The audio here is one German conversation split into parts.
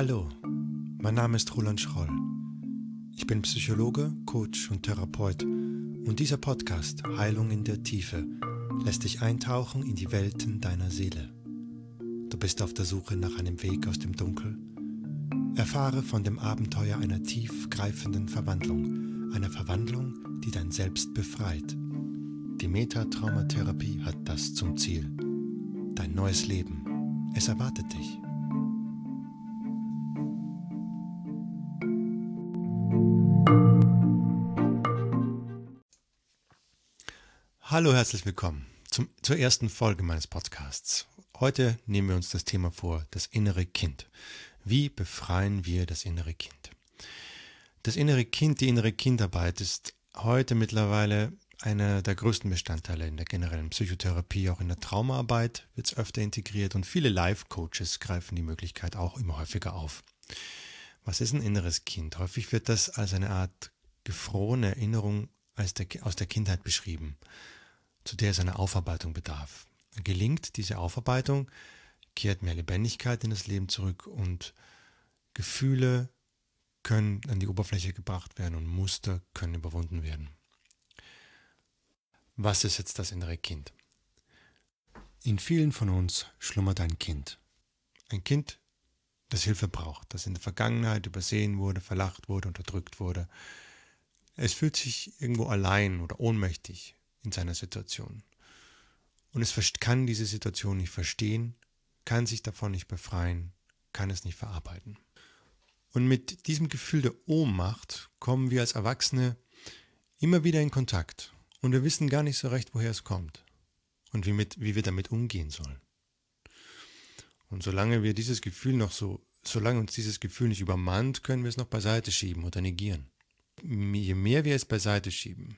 Hallo, mein Name ist Roland Schroll. Ich bin Psychologe, Coach und Therapeut und dieser Podcast Heilung in der Tiefe lässt dich eintauchen in die Welten deiner Seele. Du bist auf der Suche nach einem Weg aus dem Dunkel. Erfahre von dem Abenteuer einer tiefgreifenden Verwandlung, einer Verwandlung, die dein Selbst befreit. Die Metatraumatherapie hat das zum Ziel. Dein neues Leben. Es erwartet dich. Hallo, herzlich willkommen zum, zur ersten Folge meines Podcasts. Heute nehmen wir uns das Thema vor, das innere Kind. Wie befreien wir das innere Kind? Das innere Kind, die innere Kindarbeit ist heute mittlerweile einer der größten Bestandteile in der generellen Psychotherapie, auch in der Traumaarbeit wird es öfter integriert und viele Life-Coaches greifen die Möglichkeit auch immer häufiger auf. Was ist ein inneres Kind? Häufig wird das als eine Art gefrorene Erinnerung aus der Kindheit beschrieben zu der es einer Aufarbeitung bedarf. Gelingt diese Aufarbeitung, kehrt mehr Lebendigkeit in das Leben zurück und Gefühle können an die Oberfläche gebracht werden und Muster können überwunden werden. Was ist jetzt das innere Kind? In vielen von uns schlummert ein Kind. Ein Kind, das Hilfe braucht, das in der Vergangenheit übersehen wurde, verlacht wurde, unterdrückt wurde. Es fühlt sich irgendwo allein oder ohnmächtig, in seiner Situation. Und es kann diese Situation nicht verstehen, kann sich davon nicht befreien, kann es nicht verarbeiten. Und mit diesem Gefühl der Ohnmacht kommen wir als Erwachsene immer wieder in Kontakt und wir wissen gar nicht so recht, woher es kommt und wie, mit, wie wir damit umgehen sollen. Und solange wir dieses Gefühl noch so, solange uns dieses Gefühl nicht übermannt, können wir es noch beiseite schieben oder negieren. Je mehr wir es beiseite schieben,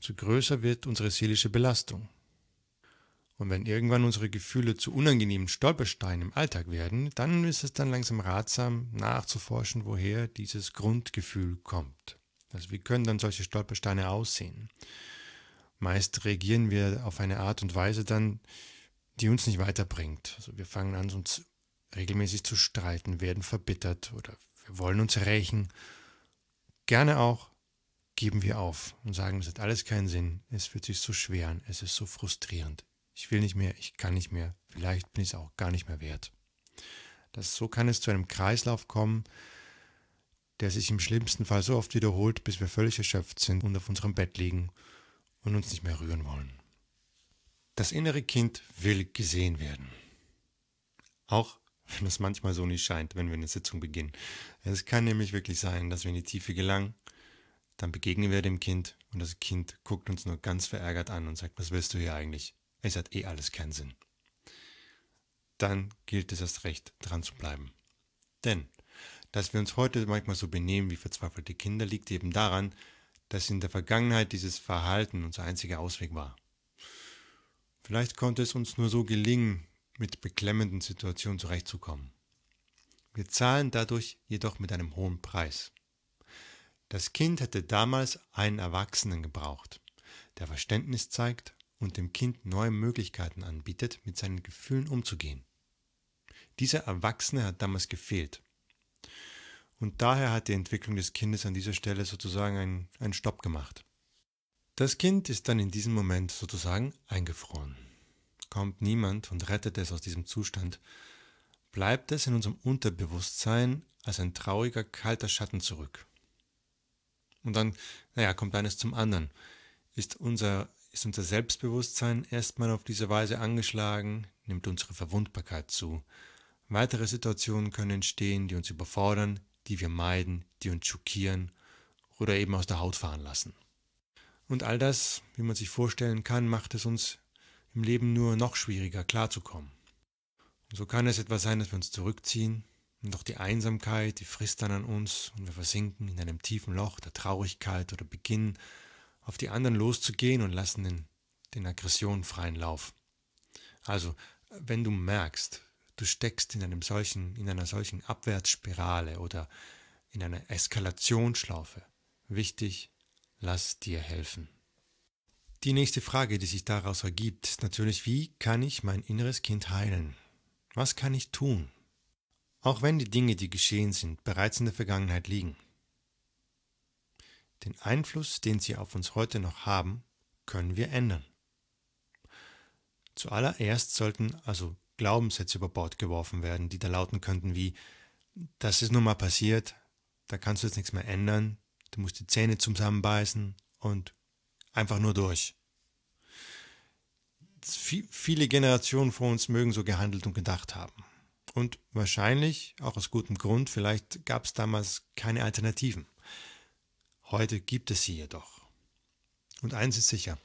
so größer wird unsere seelische Belastung. Und wenn irgendwann unsere Gefühle zu unangenehmen Stolpersteinen im Alltag werden, dann ist es dann langsam ratsam, nachzuforschen, woher dieses Grundgefühl kommt. Also wie können dann solche Stolpersteine aussehen? Meist reagieren wir auf eine Art und Weise dann, die uns nicht weiterbringt. Also wir fangen an, uns regelmäßig zu streiten, werden verbittert oder wir wollen uns rächen. Gerne auch geben wir auf und sagen, es hat alles keinen Sinn, es fühlt sich so schwer an, es ist so frustrierend. Ich will nicht mehr, ich kann nicht mehr, vielleicht bin ich es auch gar nicht mehr wert. Das, so kann es zu einem Kreislauf kommen, der sich im schlimmsten Fall so oft wiederholt, bis wir völlig erschöpft sind und auf unserem Bett liegen und uns nicht mehr rühren wollen. Das innere Kind will gesehen werden. Auch wenn es manchmal so nicht scheint, wenn wir eine Sitzung beginnen. Es kann nämlich wirklich sein, dass wir in die Tiefe gelangen dann begegnen wir dem Kind und das Kind guckt uns nur ganz verärgert an und sagt, was willst du hier eigentlich? Es hat eh alles keinen Sinn. Dann gilt es erst recht, dran zu bleiben. Denn, dass wir uns heute manchmal so benehmen wie verzweifelte Kinder, liegt eben daran, dass in der Vergangenheit dieses Verhalten unser einziger Ausweg war. Vielleicht konnte es uns nur so gelingen, mit beklemmenden Situationen zurechtzukommen. Wir zahlen dadurch jedoch mit einem hohen Preis. Das Kind hätte damals einen Erwachsenen gebraucht, der Verständnis zeigt und dem Kind neue Möglichkeiten anbietet, mit seinen Gefühlen umzugehen. Dieser Erwachsene hat damals gefehlt. Und daher hat die Entwicklung des Kindes an dieser Stelle sozusagen einen, einen Stopp gemacht. Das Kind ist dann in diesem Moment sozusagen eingefroren. Kommt niemand und rettet es aus diesem Zustand, bleibt es in unserem Unterbewusstsein als ein trauriger, kalter Schatten zurück. Und dann, naja, kommt eines zum anderen. Ist unser, ist unser Selbstbewusstsein erstmal auf diese Weise angeschlagen, nimmt unsere Verwundbarkeit zu. Weitere Situationen können entstehen, die uns überfordern, die wir meiden, die uns schockieren oder eben aus der Haut fahren lassen. Und all das, wie man sich vorstellen kann, macht es uns im Leben nur noch schwieriger klarzukommen. Und so kann es etwas sein, dass wir uns zurückziehen, und doch die Einsamkeit, die frisst dann an uns und wir versinken in einem tiefen Loch der Traurigkeit oder beginnen auf die anderen loszugehen und lassen den, den Aggressionen freien Lauf. Also, wenn du merkst, du steckst in einem solchen, in einer solchen Abwärtsspirale oder in einer Eskalationsschlaufe, wichtig, lass dir helfen. Die nächste Frage, die sich daraus ergibt, ist natürlich, wie kann ich mein inneres Kind heilen? Was kann ich tun? Auch wenn die Dinge, die geschehen sind, bereits in der Vergangenheit liegen. Den Einfluss, den sie auf uns heute noch haben, können wir ändern. Zuallererst sollten also Glaubenssätze über Bord geworfen werden, die da lauten könnten wie, das ist nun mal passiert, da kannst du jetzt nichts mehr ändern, du musst die Zähne zusammenbeißen und einfach nur durch. Viele Generationen vor uns mögen so gehandelt und gedacht haben. Und wahrscheinlich, auch aus gutem Grund, vielleicht gab es damals keine Alternativen. Heute gibt es sie jedoch. Und eins ist sicher,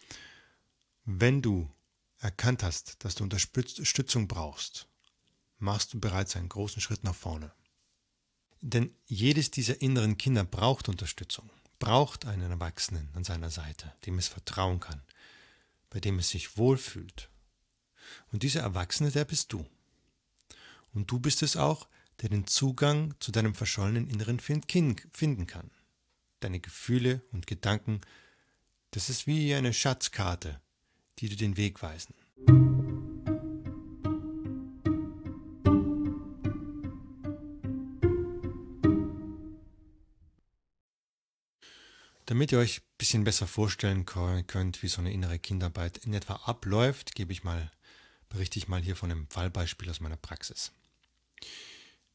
wenn du erkannt hast, dass du Unterstützung brauchst, machst du bereits einen großen Schritt nach vorne. Denn jedes dieser inneren Kinder braucht Unterstützung, braucht einen Erwachsenen an seiner Seite, dem es vertrauen kann, bei dem es sich wohlfühlt. Und dieser Erwachsene, der bist du. Und du bist es auch, der den Zugang zu deinem verschollenen inneren Kind finden kann. Deine Gefühle und Gedanken, das ist wie eine Schatzkarte, die dir den Weg weisen. Damit ihr euch ein bisschen besser vorstellen könnt, wie so eine innere Kindarbeit in etwa abläuft, gebe ich mal, berichte ich mal hier von einem Fallbeispiel aus meiner Praxis.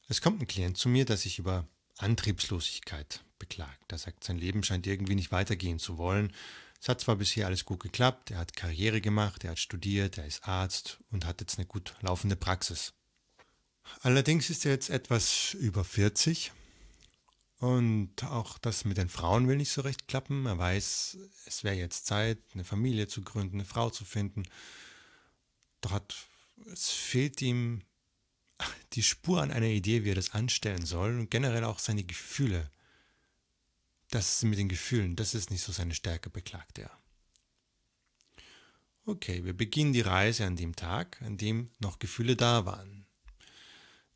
Es kommt ein Klient zu mir, der sich über Antriebslosigkeit beklagt. Er sagt, sein Leben scheint irgendwie nicht weitergehen zu wollen. Es hat zwar bisher alles gut geklappt, er hat Karriere gemacht, er hat studiert, er ist Arzt und hat jetzt eine gut laufende Praxis. Allerdings ist er jetzt etwas über 40 und auch das mit den Frauen will nicht so recht klappen. Er weiß, es wäre jetzt Zeit, eine Familie zu gründen, eine Frau zu finden. Doch hat, es fehlt ihm die Spur an einer Idee, wie er das anstellen soll und generell auch seine Gefühle. Das mit den Gefühlen, das ist nicht so seine Stärke, beklagt er. Okay, wir beginnen die Reise an dem Tag, an dem noch Gefühle da waren.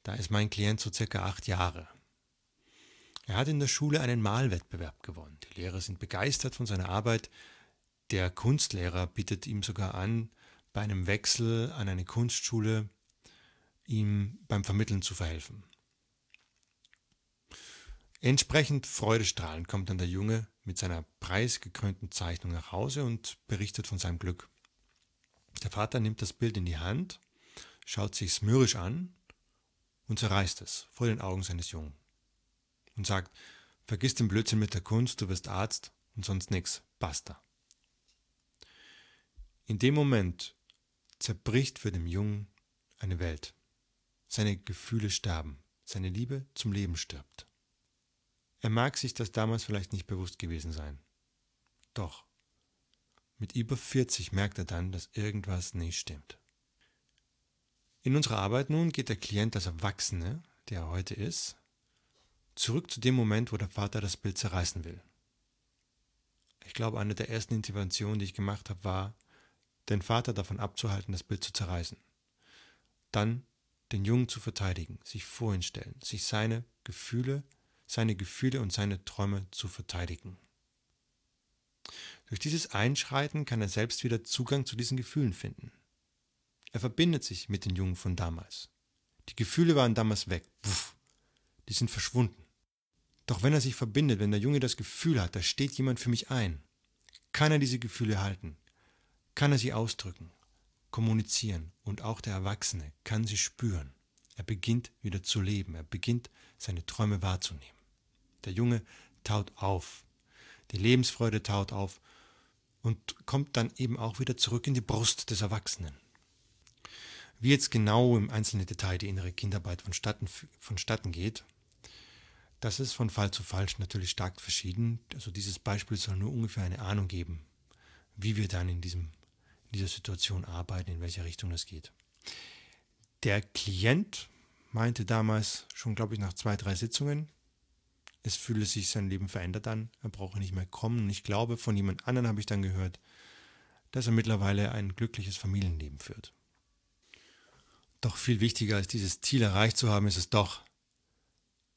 Da ist mein Klient so circa acht Jahre. Er hat in der Schule einen Malwettbewerb gewonnen. Die Lehrer sind begeistert von seiner Arbeit. Der Kunstlehrer bietet ihm sogar an, bei einem Wechsel an eine Kunstschule ihm beim Vermitteln zu verhelfen. Entsprechend freudestrahlend kommt dann der Junge mit seiner preisgekrönten Zeichnung nach Hause und berichtet von seinem Glück. Der Vater nimmt das Bild in die Hand, schaut sich's mürrisch an und zerreißt es vor den Augen seines Jungen und sagt, vergiss den Blödsinn mit der Kunst, du wirst Arzt und sonst nix, basta. In dem Moment zerbricht für den Jungen eine Welt. Seine Gefühle sterben, seine Liebe zum Leben stirbt. Er mag sich das damals vielleicht nicht bewusst gewesen sein. Doch, mit über 40 merkt er dann, dass irgendwas nicht stimmt. In unserer Arbeit nun geht der Klient als Erwachsene, der er heute ist, Zurück zu dem Moment, wo der Vater das Bild zerreißen will. Ich glaube, eine der ersten Interventionen, die ich gemacht habe, war, den Vater davon abzuhalten, das Bild zu zerreißen. Dann den Jungen zu verteidigen, sich vor ihn stellen, sich seine Gefühle, seine Gefühle und seine Träume zu verteidigen. Durch dieses Einschreiten kann er selbst wieder Zugang zu diesen Gefühlen finden. Er verbindet sich mit den Jungen von damals. Die Gefühle waren damals weg. Puff, die sind verschwunden. Doch wenn er sich verbindet, wenn der Junge das Gefühl hat, da steht jemand für mich ein, kann er diese Gefühle halten, kann er sie ausdrücken, kommunizieren und auch der Erwachsene kann sie spüren. Er beginnt wieder zu leben, er beginnt seine Träume wahrzunehmen. Der Junge taut auf, die Lebensfreude taut auf und kommt dann eben auch wieder zurück in die Brust des Erwachsenen. Wie jetzt genau im einzelnen Detail die innere Kindarbeit vonstatten, vonstatten geht, das ist von Fall zu Fall natürlich stark verschieden. Also dieses Beispiel soll nur ungefähr eine Ahnung geben, wie wir dann in, diesem, in dieser Situation arbeiten, in welche Richtung es geht. Der Klient meinte damals schon, glaube ich, nach zwei, drei Sitzungen, es fühle sich sein Leben verändert an, er brauche nicht mehr kommen. Und ich glaube, von jemand anderem habe ich dann gehört, dass er mittlerweile ein glückliches Familienleben führt. Doch viel wichtiger als dieses Ziel erreicht zu haben, ist es doch,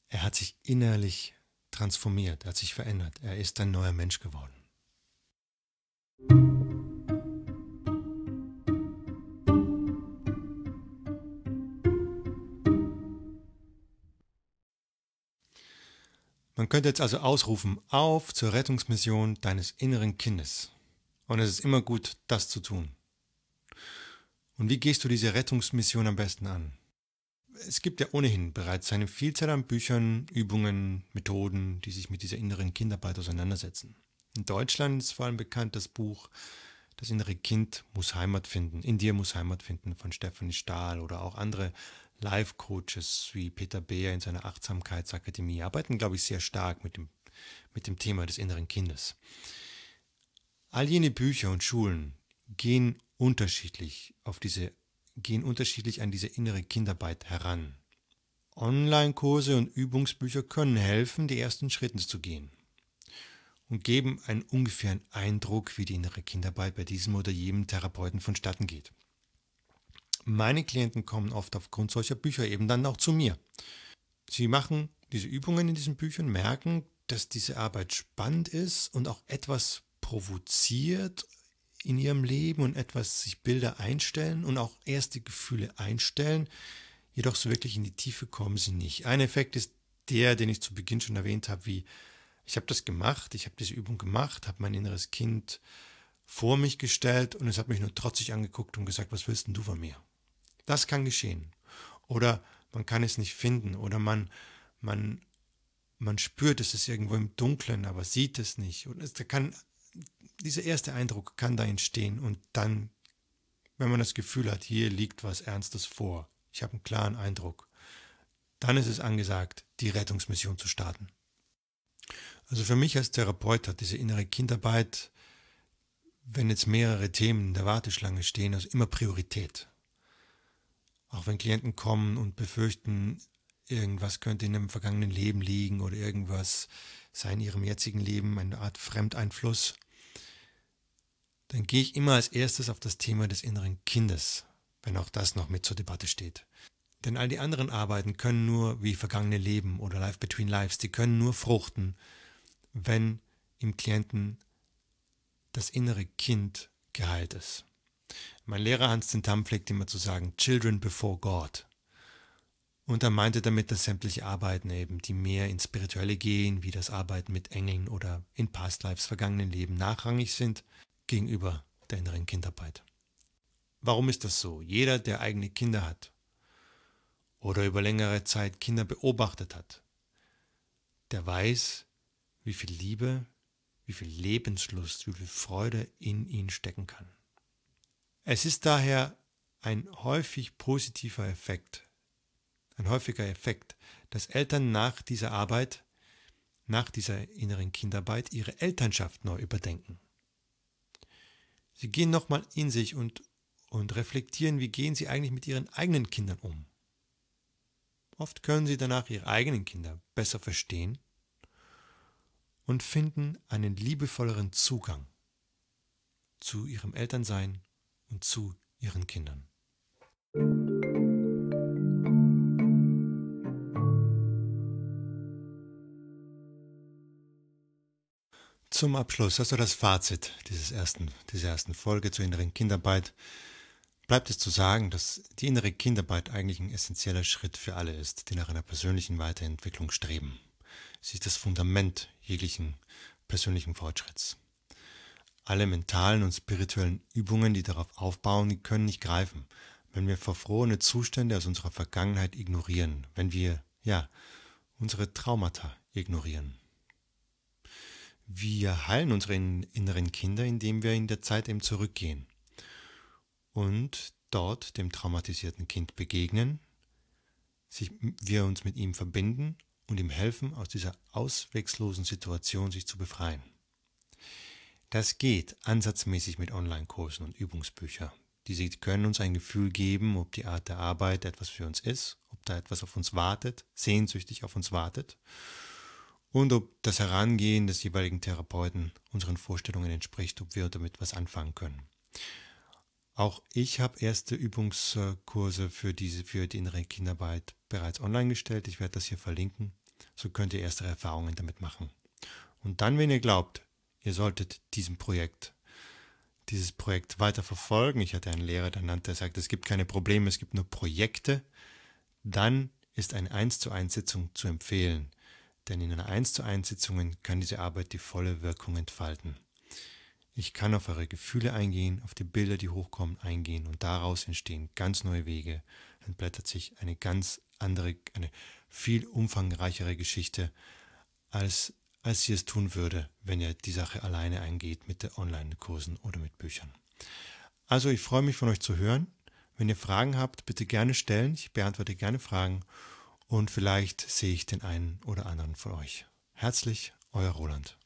er hat sich innerlich transformiert, er hat sich verändert, er ist ein neuer Mensch geworden. Man könnte jetzt also ausrufen, auf zur Rettungsmission deines inneren Kindes. Und es ist immer gut, das zu tun. Und wie gehst du diese Rettungsmission am besten an? Es gibt ja ohnehin bereits eine Vielzahl an Büchern, Übungen, Methoden, die sich mit dieser inneren Kindarbeit auseinandersetzen. In Deutschland ist vor allem bekannt das Buch Das innere Kind muss Heimat finden, in dir muss Heimat finden von Stephanie Stahl oder auch andere Life-Coaches wie Peter Beer in seiner Achtsamkeitsakademie arbeiten, glaube ich, sehr stark mit dem, mit dem Thema des inneren Kindes. All jene Bücher und Schulen gehen unterschiedlich auf diese, gehen unterschiedlich an diese innere Kindarbeit heran. Online-Kurse und Übungsbücher können helfen, die ersten Schritte zu gehen und geben einen ungefähren Eindruck, wie die innere Kindarbeit bei diesem oder jenem Therapeuten vonstatten geht. Meine Klienten kommen oft aufgrund solcher Bücher eben dann auch zu mir. Sie machen diese Übungen in diesen Büchern, merken, dass diese Arbeit spannend ist und auch etwas provoziert in ihrem Leben und etwas sich Bilder einstellen und auch erste Gefühle einstellen. Jedoch so wirklich in die Tiefe kommen sie nicht. Ein Effekt ist der, den ich zu Beginn schon erwähnt habe, wie ich habe das gemacht, ich habe diese Übung gemacht, habe mein inneres Kind vor mich gestellt und es hat mich nur trotzig angeguckt und gesagt, was willst denn du von mir? Das kann geschehen. Oder man kann es nicht finden oder man, man, man spürt, es ist irgendwo im Dunkeln, aber sieht es nicht. Und es kann, dieser erste Eindruck kann da entstehen und dann, wenn man das Gefühl hat, hier liegt was Ernstes vor, ich habe einen klaren Eindruck, dann ist es angesagt, die Rettungsmission zu starten. Also für mich als Therapeut hat diese innere Kindarbeit, wenn jetzt mehrere Themen in der Warteschlange stehen, also immer Priorität. Auch wenn Klienten kommen und befürchten, irgendwas könnte in einem vergangenen Leben liegen oder irgendwas sei in ihrem jetzigen Leben eine Art Fremdeinfluss, dann gehe ich immer als erstes auf das Thema des inneren Kindes, wenn auch das noch mit zur Debatte steht. Denn all die anderen Arbeiten können nur wie vergangene Leben oder Life Between Lives, die können nur fruchten, wenn im Klienten das innere Kind geheilt ist. Mein Lehrer Hans Zintam pflegt immer zu sagen, Children before God. Und er meinte damit, dass sämtliche Arbeiten eben, die mehr ins Spirituelle gehen, wie das Arbeiten mit Engeln oder in Past Lives, vergangenen Leben, nachrangig sind gegenüber der inneren Kindarbeit. Warum ist das so? Jeder, der eigene Kinder hat oder über längere Zeit Kinder beobachtet hat, der weiß, wie viel Liebe, wie viel Lebenslust, wie viel Freude in ihnen stecken kann. Es ist daher ein häufig positiver Effekt, ein häufiger Effekt, dass Eltern nach dieser Arbeit, nach dieser inneren Kindarbeit ihre Elternschaft neu überdenken. Sie gehen nochmal in sich und, und reflektieren, wie gehen sie eigentlich mit ihren eigenen Kindern um. Oft können sie danach ihre eigenen Kinder besser verstehen und finden einen liebevolleren Zugang zu ihrem Elternsein und zu ihren Kindern. Zum Abschluss, also das Fazit dieses ersten, dieser ersten Folge zur inneren Kindarbeit, bleibt es zu sagen, dass die innere Kindarbeit eigentlich ein essentieller Schritt für alle ist, die nach einer persönlichen Weiterentwicklung streben. Sie ist das Fundament jeglichen persönlichen Fortschritts. Alle mentalen und spirituellen Übungen, die darauf aufbauen, können nicht greifen, wenn wir verfrorene Zustände aus unserer Vergangenheit ignorieren, wenn wir, ja, unsere Traumata ignorieren. Wir heilen unsere inneren Kinder, indem wir in der Zeit eben zurückgehen und dort dem traumatisierten Kind begegnen, sich, wir uns mit ihm verbinden und ihm helfen, aus dieser auswegslosen Situation sich zu befreien. Das geht ansatzmäßig mit Online-Kursen und Übungsbüchern. Diese können uns ein Gefühl geben, ob die Art der Arbeit etwas für uns ist, ob da etwas auf uns wartet, sehnsüchtig auf uns wartet und ob das Herangehen des jeweiligen Therapeuten unseren Vorstellungen entspricht, ob wir damit was anfangen können. Auch ich habe erste Übungskurse für diese für die innere Kinderarbeit bereits online gestellt. Ich werde das hier verlinken. So könnt ihr erste Erfahrungen damit machen. Und dann, wenn ihr glaubt, ihr solltet diesem Projekt, dieses Projekt weiter verfolgen. Ich hatte einen Lehrer, der nannte, der sagt, es gibt keine Probleme, es gibt nur Projekte. Dann ist eine 1 zu 1 Sitzung zu empfehlen. denn in einer 1 zu 1 Sitzung kann diese Arbeit die volle Wirkung entfalten. Ich kann auf eure Gefühle eingehen, auf die Bilder, die hochkommen, eingehen und daraus entstehen ganz neue Wege. Dann blättert sich eine ganz andere, eine viel umfangreichere Geschichte, als, als sie es tun würde, wenn ihr die Sache alleine eingeht mit den Online-Kursen oder mit Büchern. Also ich freue mich von euch zu hören. Wenn ihr Fragen habt, bitte gerne stellen. Ich beantworte gerne Fragen und vielleicht sehe ich den einen oder anderen von euch. Herzlich, euer Roland.